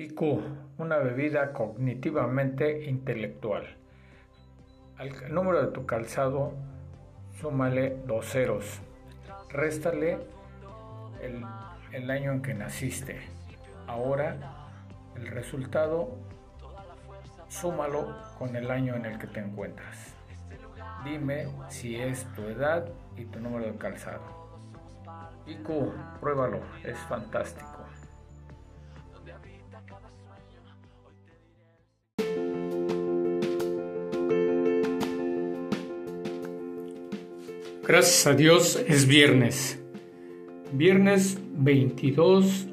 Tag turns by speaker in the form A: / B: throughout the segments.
A: IQ, una bebida cognitivamente intelectual. Al número de tu calzado, súmale dos ceros. Réstale el, año en que naciste. Ahora, el resultado, súmalo con el año en el que te encuentras. Dime si es tu edad y tu número de calzado. IQ, pruébalo, es fantástico. Gracias a Dios es viernes. Viernes 22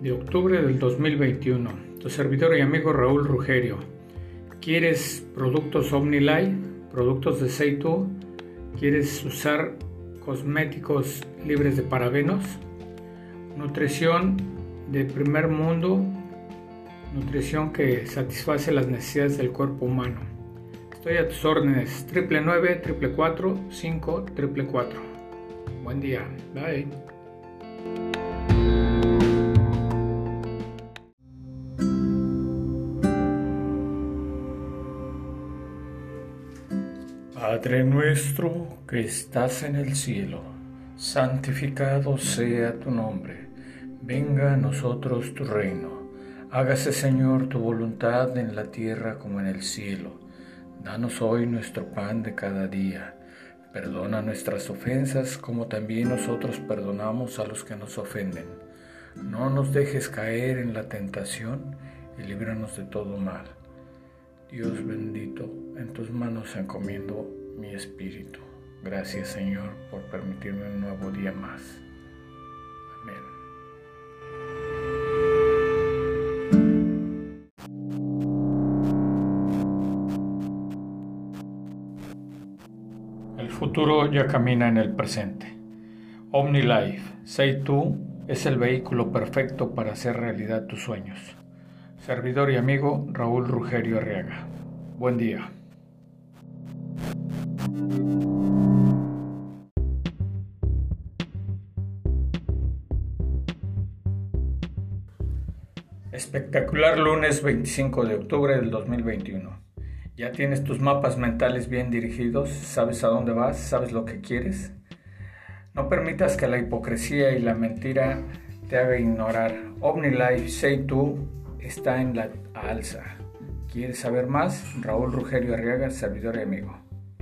A: de octubre del 2021. Tu servidor y amigo Raúl Rugerio. ¿Quieres productos OmniLife? Productos de Seitu? ¿Quieres usar cosméticos libres de parabenos? Nutrición de primer mundo. Nutrición que satisface las necesidades del cuerpo humano Estoy a tus órdenes. Triple 9, triple 4, 5, triple 4. Buen día. Bye. Padre nuestro que estás en el cielo, santificado sea tu nombre. Venga a nosotros tu reino. Hágase Señor tu voluntad en la tierra como en el cielo. Danos hoy nuestro pan de cada día. Perdona nuestras ofensas como también nosotros perdonamos a los que nos ofenden. No nos dejes caer en la tentación y líbranos de todo mal. Dios bendito, en tus manos encomiendo mi espíritu. Gracias Señor por permitirme un nuevo día más. Futuro ya camina en el presente. OmniLife, Say tú, es el vehículo perfecto para hacer realidad tus sueños. Servidor y amigo Raúl Rugerio Arriaga. Buen día. Espectacular lunes 25 de octubre del 2021. ¿Ya tienes tus mapas mentales bien dirigidos? ¿Sabes a dónde vas? ¿Sabes lo que quieres? No permitas que la hipocresía y la mentira te haga ignorar. OmniLife Say Tú está en la alza. ¿Quieres saber más? Raúl Rugerio Arriaga, servidor y amigo.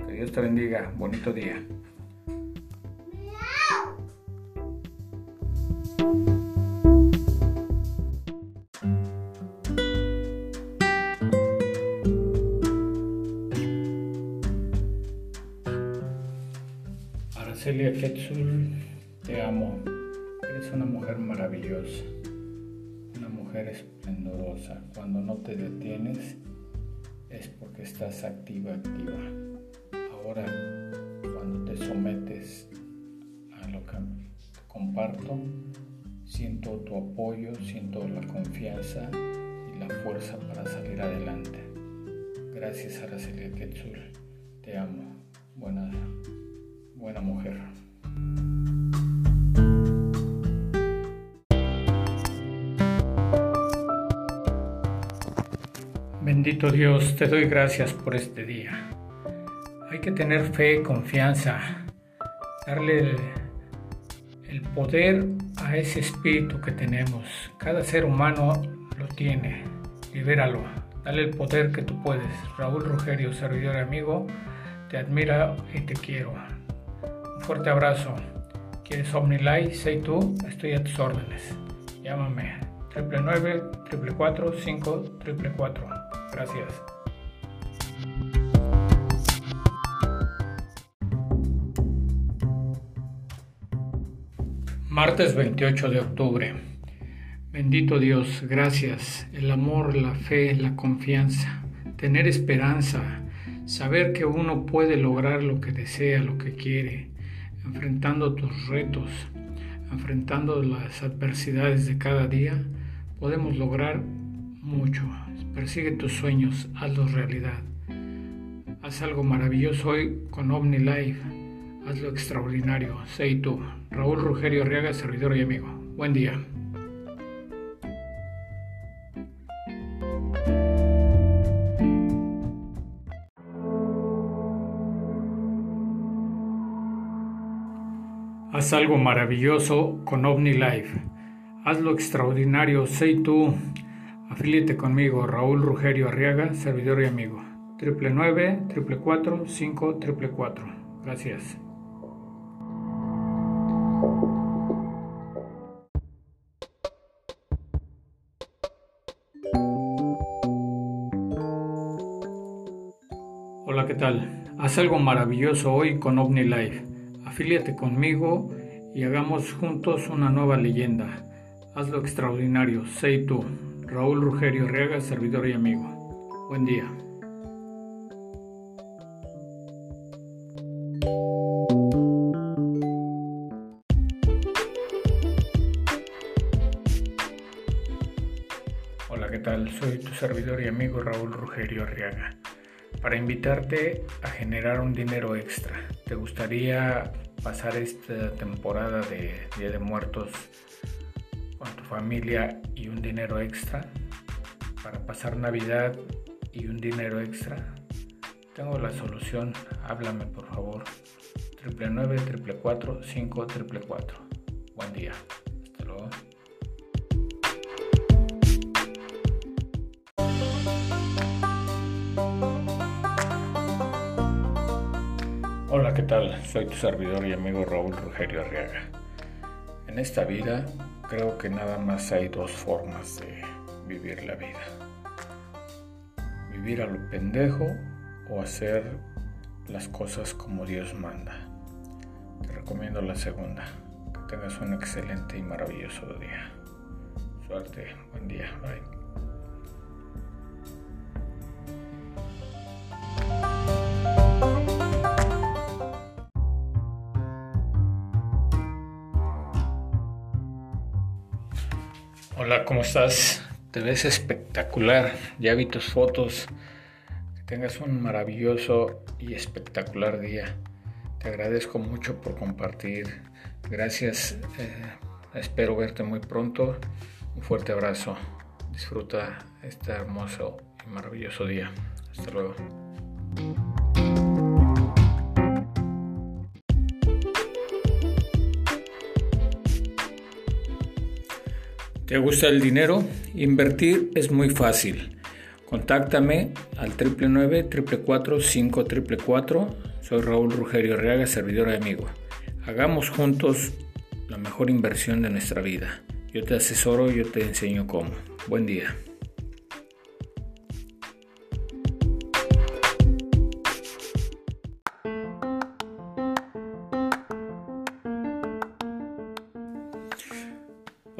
A: Que Dios te bendiga. Bonito día. Celia Quetzul, te amo. Eres una mujer maravillosa, una mujer esplendorosa. Cuando no te detienes es porque estás activa, activa. Ahora, cuando te sometes a lo que comparto, siento tu apoyo, siento la confianza y la fuerza para salir adelante. Gracias, Araceli Quetzul. Te amo. Buenas buena mujer. Bendito Dios, te doy gracias por este día. Hay que tener fe, confianza, darle el, poder a ese espíritu que tenemos. Cada ser humano lo tiene. Libéralo. Dale el poder que tú puedes. Raúl Rogerio, servidor y amigo, te admira y te quiero fuerte abrazo. ¿Quieres OmniLife? Say tú, estoy a tus órdenes. Llámame. Triple 9, triple 4, 5, triple 4. Gracias. Martes 28 de octubre. Bendito Dios, gracias. El amor, la fe, la confianza, tener esperanza, saber que uno puede lograr lo que desea, lo que quiere enfrentando tus retos, enfrentando las adversidades de cada día, podemos lograr mucho. Persigue tus sueños, hazlos realidad. Haz algo maravilloso hoy con OmniLife. Hazlo extraordinario. Sé tú. Raúl Rugerio Arriaga, servidor y amigo. Buen día. Haz algo maravilloso con OmniLife. Haz lo extraordinario, sé tú. Afíliate conmigo, Raúl Rugerio Arriaga, servidor y amigo. Triple nueve, triple cuatro, cinco, triple cuatro. Gracias. Hola, ¿qué tal? Haz algo maravilloso hoy con OmniLife. Afíliate conmigo y hagamos juntos una nueva leyenda. Haz lo extraordinario, sé tú. Raúl Rugerio Riega, servidor y amigo. Buen día. Hola, ¿qué tal? Soy tu servidor y amigo Raúl Rugerio Arriaga para invitarte a generar un dinero extra. ¿Te gustaría pasar esta temporada de Día de Muertos con tu familia y un dinero extra? Para pasar Navidad y un dinero extra. Tengo la solución, háblame por favor. Triple nueve, triple cuatro, cinco, triple cuatro. Buen día. ¿Qué tal? Soy tu servidor y amigo Raúl Rugerio Arriaga. En esta vida creo que nada más hay dos formas de vivir la vida. Vivir a lo pendejo o hacer las cosas como Dios manda. Te recomiendo la segunda. Que tengas un excelente y maravilloso día. Suerte, buen día, bye. Hola, ¿cómo estás? Te ves espectacular. Ya vi tus fotos. Que tengas un maravilloso y espectacular día. Te agradezco mucho por compartir. Gracias. Eh, espero verte muy pronto. Un fuerte abrazo. Disfruta este hermoso y maravilloso día. Hasta luego. ¿Te gusta el dinero? Invertir es muy fácil. Contáctame al 999-444-5444. Soy Raúl Rugerio Reaga, servidor y amigo. Hagamos juntos la mejor inversión de nuestra vida. Yo te asesoro, yo te enseño cómo. Buen día.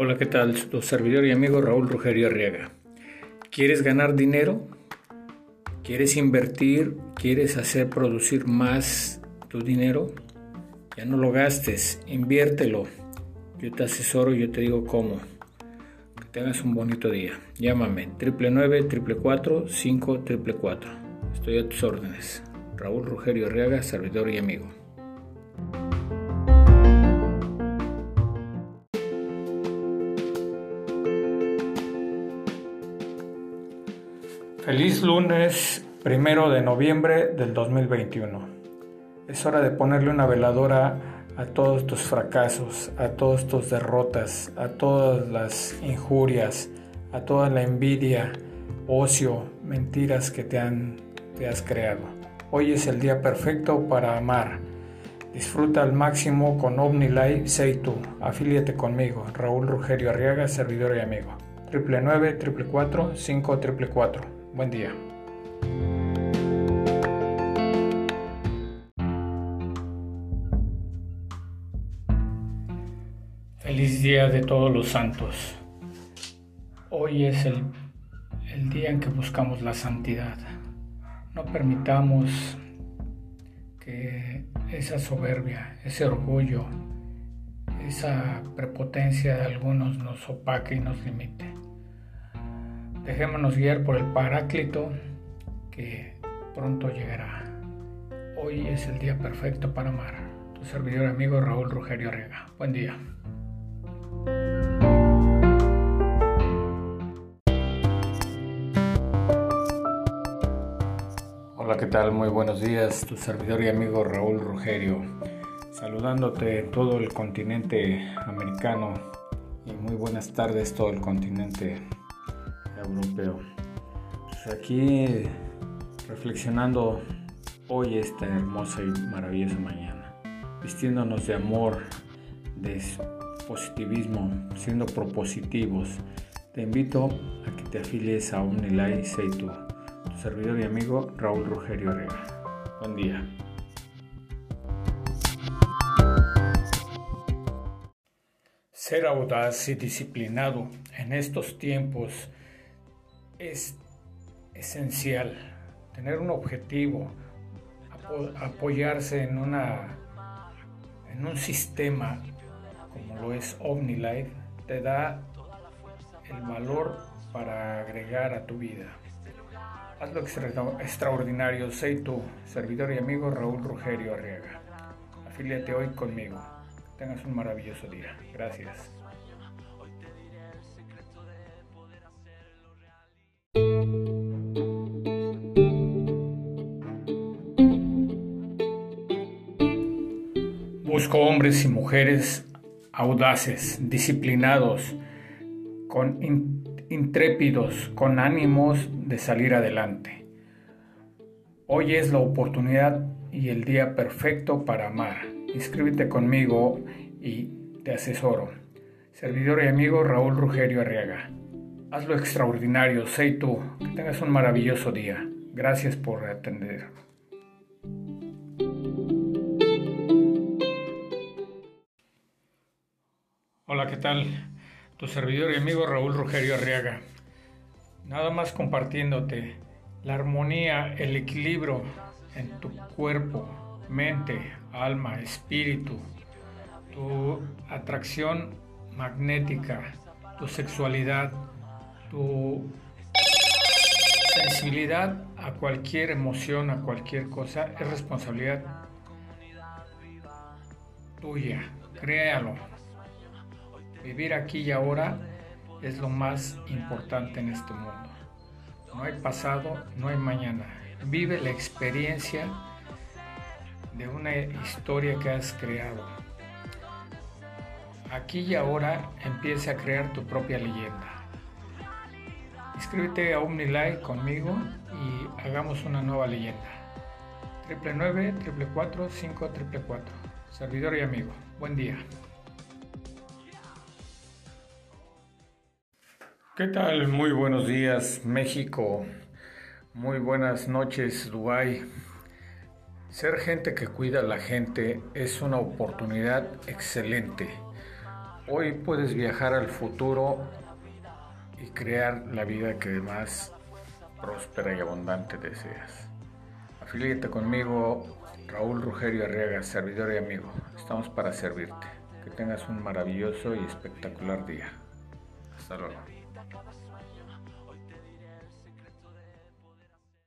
A: Hola, ¿qué tal? Tu servidor y amigo Raúl Rugerio Arriaga. ¿Quieres ganar dinero? ¿Quieres invertir? ¿Quieres hacer producir más tu dinero? Ya no lo gastes, inviértelo. Yo te asesoro, yo te digo cómo. Que tengas un bonito día. Llámame 999 5 444 Estoy a tus órdenes. Raúl Rugerio Arriaga, servidor y amigo. Feliz lunes primero de noviembre del 2021. Es hora de ponerle una veladora a todos tus fracasos, a todas tus derrotas, a todas las injurias, a toda la envidia, ocio, mentiras que te, han, te has creado. Hoy es el día perfecto para amar. Disfruta al máximo con OmniLife Seitu. Afíliate conmigo, Raúl Rugerio Arriaga, servidor y amigo. 999 444 Buen día. Feliz día de todos los santos. Hoy es el, el día en que buscamos la santidad. No permitamos que esa soberbia, ese orgullo, esa prepotencia de algunos nos opaque y nos limite. Dejémonos guiar por el Paráclito que pronto llegará. Hoy es el día perfecto para amar. Tu servidor amigo Raúl Rugerio Arriaga. Buen día. Hola, ¿qué tal? Muy buenos días. Tu servidor y amigo Raúl Rugerio. saludándote todo el continente americano y muy buenas tardes todo el continente europeo. Pues aquí reflexionando hoy esta hermosa y maravillosa mañana, vistiéndonos de amor, de positivismo, siendo propositivos. Te invito a que te afilies a Unilay Seitu, tu servidor y amigo Raúl Rogerio Arriaga. Buen día. Ser audaz y disciplinado en estos tiempos es esencial. Tener un objetivo, apoyarse en, una, en un sistema como lo es OmniLife, te da el valor para agregar a tu vida. Hazlo extraordinario, sé tu servidor y amigo Raúl Rugerio Arriaga. Afíliate hoy conmigo. Tengas un maravilloso día. Gracias. Hombres y mujeres audaces, disciplinados, con intrépidos, con ánimos de salir adelante. Hoy es la oportunidad y el día perfecto para amar. Inscríbete conmigo y te asesoro. Servidor y amigo Raúl Rugerio Arriaga. Hazlo extraordinario, sé tú. Que tengas un maravilloso día. Gracias por atender. Hola, ¿qué tal? Tu servidor y amigo Raúl Rogerio Arriaga. Nada más compartiéndote la armonía, el equilibrio en tu cuerpo, mente, alma, espíritu, tu atracción magnética, tu sexualidad, tu sensibilidad a cualquier emoción, a cualquier cosa, es responsabilidad tuya. Créalo, Vivir aquí y ahora es lo más importante en este mundo. No hay pasado, no hay mañana. Vive la experiencia de una historia que has creado. Aquí y ahora empieza a crear tu propia leyenda. Inscríbete a OmniLife conmigo y hagamos una nueva leyenda. Triple 9, triple 4, 5, triple 4. Servidor y amigo. Buen día. ¿Qué tal? Muy buenos días México, muy buenas noches Dubái. Ser gente que cuida a la gente es una oportunidad excelente. Hoy puedes viajar al futuro y crear la vida que más próspera y abundante deseas. Afilíate conmigo, Raúl Rugerio Arriaga, servidor y amigo. Estamos para servirte. Que tengas un maravilloso y espectacular día. Hasta luego.